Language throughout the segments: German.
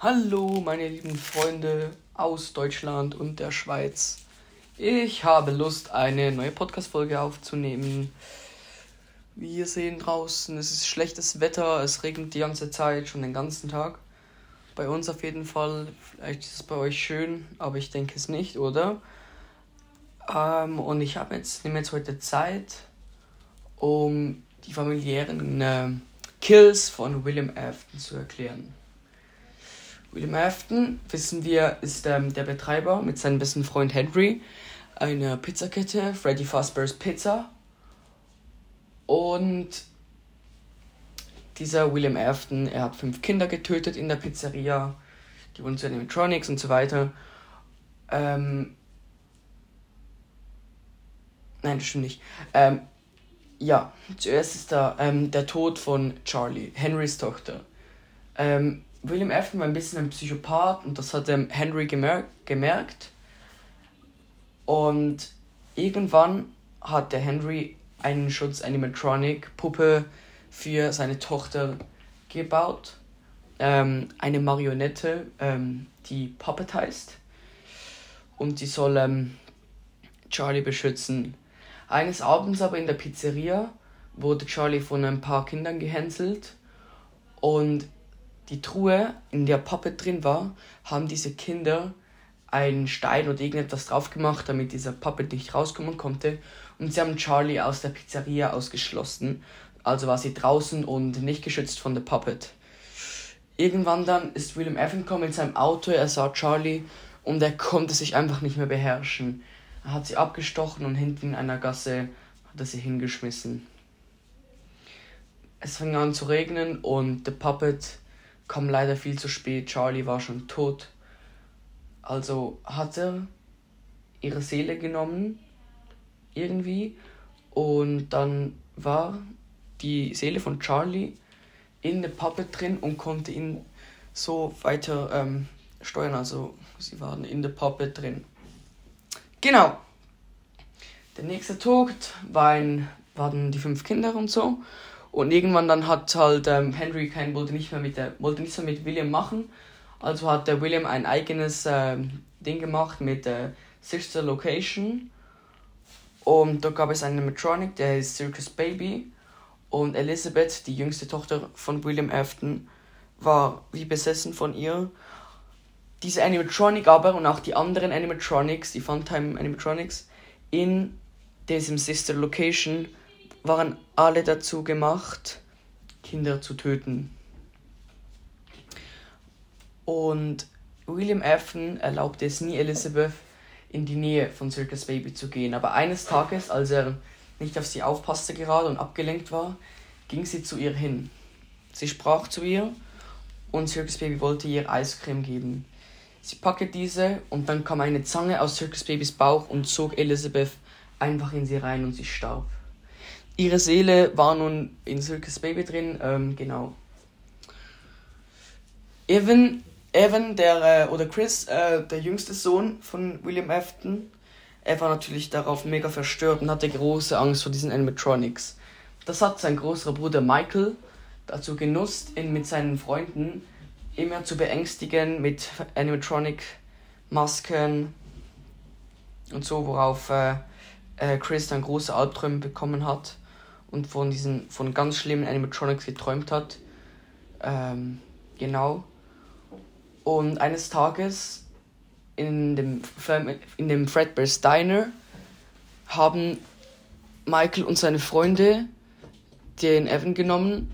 Hallo, meine lieben Freunde aus Deutschland und der Schweiz. Ich habe Lust, eine neue Podcast-Folge aufzunehmen. Wir sehen draußen, es ist schlechtes Wetter, es regnet die ganze Zeit, schon den ganzen Tag. Bei uns auf jeden Fall. Vielleicht ist es bei euch schön, aber ich denke es nicht, oder? Ähm, und ich habe jetzt, nehme jetzt heute Zeit, um die familiären äh, Kills von William Afton zu erklären. William Afton, wissen wir, ist ähm, der Betreiber mit seinem besten Freund Henry einer Pizzakette, Freddy Fazbear's Pizza. Und dieser William Afton, er hat fünf Kinder getötet in der Pizzeria, die wurden zu Animatronics und so weiter. Ähm, nein, das stimmt nicht. Ähm, ja, zuerst ist da ähm, der Tod von Charlie, Henrys Tochter. Ähm, William Afton war ein bisschen ein Psychopath und das hat ähm, Henry gemer gemerkt. Und irgendwann hat der Henry einen Schutz Animatronic Puppe für seine Tochter gebaut. Ähm, eine Marionette, ähm, die Puppet heißt. Und die soll ähm, Charlie beschützen. Eines Abends aber in der Pizzeria wurde Charlie von ein paar Kindern gehänselt und die Truhe, in der Puppet drin war, haben diese Kinder einen Stein oder irgendetwas drauf gemacht, damit dieser Puppet nicht rauskommen konnte. Und sie haben Charlie aus der Pizzeria ausgeschlossen. Also war sie draußen und nicht geschützt von der Puppet. Irgendwann dann ist William Evan gekommen in seinem Auto, er sah Charlie und er konnte sich einfach nicht mehr beherrschen. Er hat sie abgestochen und hinten in einer Gasse hat er sie hingeschmissen. Es fing an zu regnen und der Puppet kam leider viel zu spät. Charlie war schon tot. Also hat er ihre Seele genommen, irgendwie, und dann war die Seele von Charlie in der Puppet drin und konnte ihn so weiter ähm, steuern. Also sie waren in der Puppet drin. Genau. Der nächste Tod war ein, waren die fünf Kinder und so. Und irgendwann dann hat halt ähm, Henry kein wollte nicht mehr mit der wollte nichts mehr mit William machen. Also hat der William ein eigenes ähm, Ding gemacht mit der Sister Location. Und da gab es einen Animatronic, der ist Circus Baby. Und Elizabeth, die jüngste Tochter von William Afton, war wie besessen von ihr. Diese Animatronic aber und auch die anderen Animatronics, die Funtime Animatronics, in diesem Sister Location waren alle dazu gemacht, Kinder zu töten. Und William Afton erlaubte es nie Elizabeth, in die Nähe von Circus Baby zu gehen. Aber eines Tages, als er nicht auf sie aufpasste gerade und abgelenkt war, ging sie zu ihr hin. Sie sprach zu ihr und Circus Baby wollte ihr Eiscreme geben. Sie packte diese und dann kam eine Zange aus Circus Babys Bauch und zog Elizabeth einfach in sie rein und sie starb ihre Seele war nun in Silkes Baby drin, ähm, genau. Evan, Evan der, äh, oder Chris, äh, der jüngste Sohn von William Afton, er war natürlich darauf mega verstört und hatte große Angst vor diesen Animatronics. Das hat sein großer Bruder Michael dazu genutzt, ihn mit seinen Freunden immer zu beängstigen mit Animatronic-Masken und so, worauf äh, äh, Chris dann große Albträume bekommen hat und von diesen von ganz schlimmen Animatronics geträumt hat. Ähm, genau. Und eines Tages in dem, in dem Fredbear's Diner haben Michael und seine Freunde den Evan genommen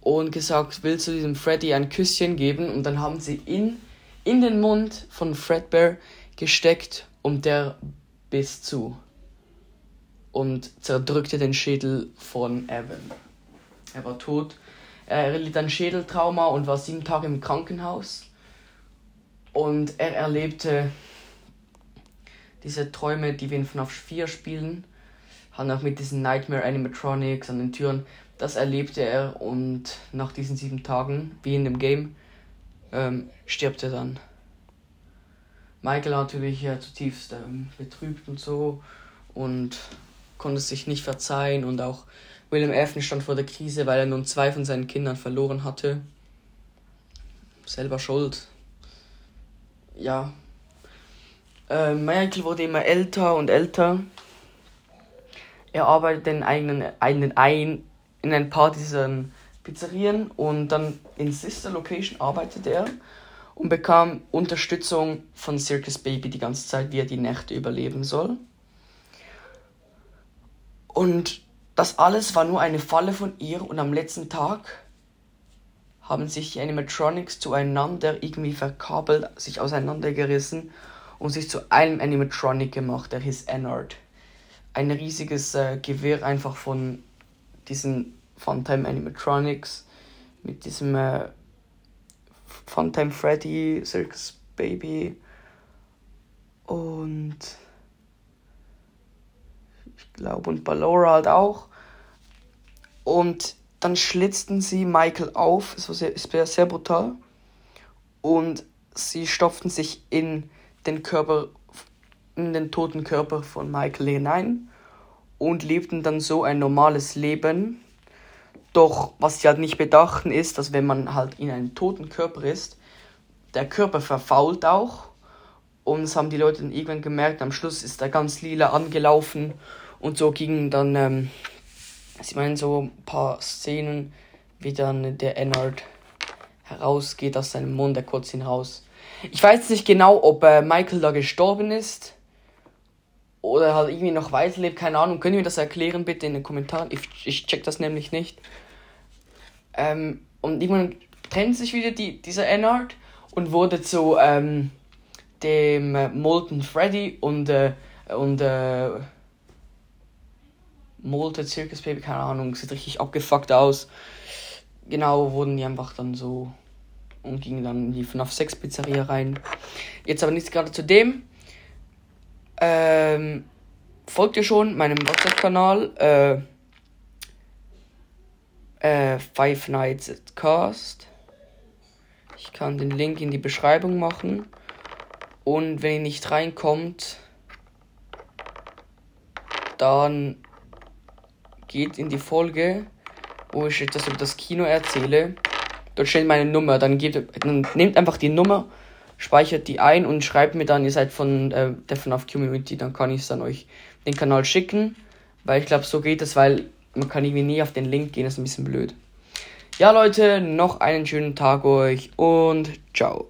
und gesagt, willst du diesem Freddy ein Küsschen geben? Und dann haben sie ihn in den Mund von Fredbear gesteckt und der biss zu und zerdrückte den Schädel von Evan. Er war tot. Er erlitt ein Schädeltrauma und war sieben Tage im Krankenhaus. Und er erlebte diese Träume, die wir in FNAF 4 spielen. Hat auch mit diesen Nightmare Animatronics an den Türen. Das erlebte er und nach diesen sieben Tagen, wie in dem Game, ähm, stirbt er dann. Michael natürlich ja, zutiefst ähm, betrübt und so. Und konnte sich nicht verzeihen und auch William Afton stand vor der Krise, weil er nun zwei von seinen Kindern verloren hatte. selber schuld. Ja. Äh, Michael wurde immer älter und älter. Er arbeitet in eigenen, eigenen ein, in ein paar dieser Pizzerien und dann in Sister Location arbeitet er und bekam Unterstützung von Circus Baby die ganze Zeit, wie er die Nächte überleben soll. Und das alles war nur eine Falle von ihr und am letzten Tag haben sich die Animatronics zueinander irgendwie verkabelt, sich auseinandergerissen und sich zu einem Animatronic gemacht, der hieß Ennard. Ein riesiges äh, Gewehr einfach von diesen Funtime Animatronics mit diesem äh, Funtime Freddy, Circus Baby und glaube und Ballora halt auch. Und dann schlitzten sie Michael auf, es war sehr, sehr, sehr brutal. Und sie stopften sich in den Körper, in den toten Körper von Michael hinein und lebten dann so ein normales Leben. Doch was sie halt nicht bedachten ist, dass wenn man halt in einem toten Körper ist, der Körper verfault auch. Und das haben die Leute dann irgendwann gemerkt. Am Schluss ist er ganz lila angelaufen. Und so gingen dann ähm, ich meine, so ein paar Szenen, wie dann der Ennard herausgeht aus seinem Mund, der kurz ihn raus. Ich weiß nicht genau, ob äh, Michael da gestorben ist oder halt irgendwie noch weiterlebt, keine Ahnung. Können wir das erklären bitte in den Kommentaren? Ich, ich check das nämlich nicht. Ähm, und irgendwann trennt sich wieder die, dieser Ennard und wurde zu ähm, dem äh, Molten Freddy und, äh, und äh, Molte Circus Baby, keine Ahnung, sieht richtig abgefuckt aus. Genau, wurden die einfach dann so und gingen dann in die FNAF 6 Pizzeria rein. Jetzt aber nichts gerade zu dem. Ähm, folgt ihr schon meinem WhatsApp-Kanal, äh, äh, Five Nights at Cast. Ich kann den Link in die Beschreibung machen. Und wenn ihr nicht reinkommt, dann geht in die Folge, wo ich etwas über das Kino erzähle. Dort steht meine Nummer. Dann, geht, dann nehmt einfach die Nummer, speichert die ein und schreibt mir dann, ihr seid von äh, der FNAF Community. Dann kann ich es dann euch den Kanal schicken. Weil ich glaube, so geht es, weil man kann irgendwie nie auf den Link gehen. Das ist ein bisschen blöd. Ja, Leute, noch einen schönen Tag euch und ciao.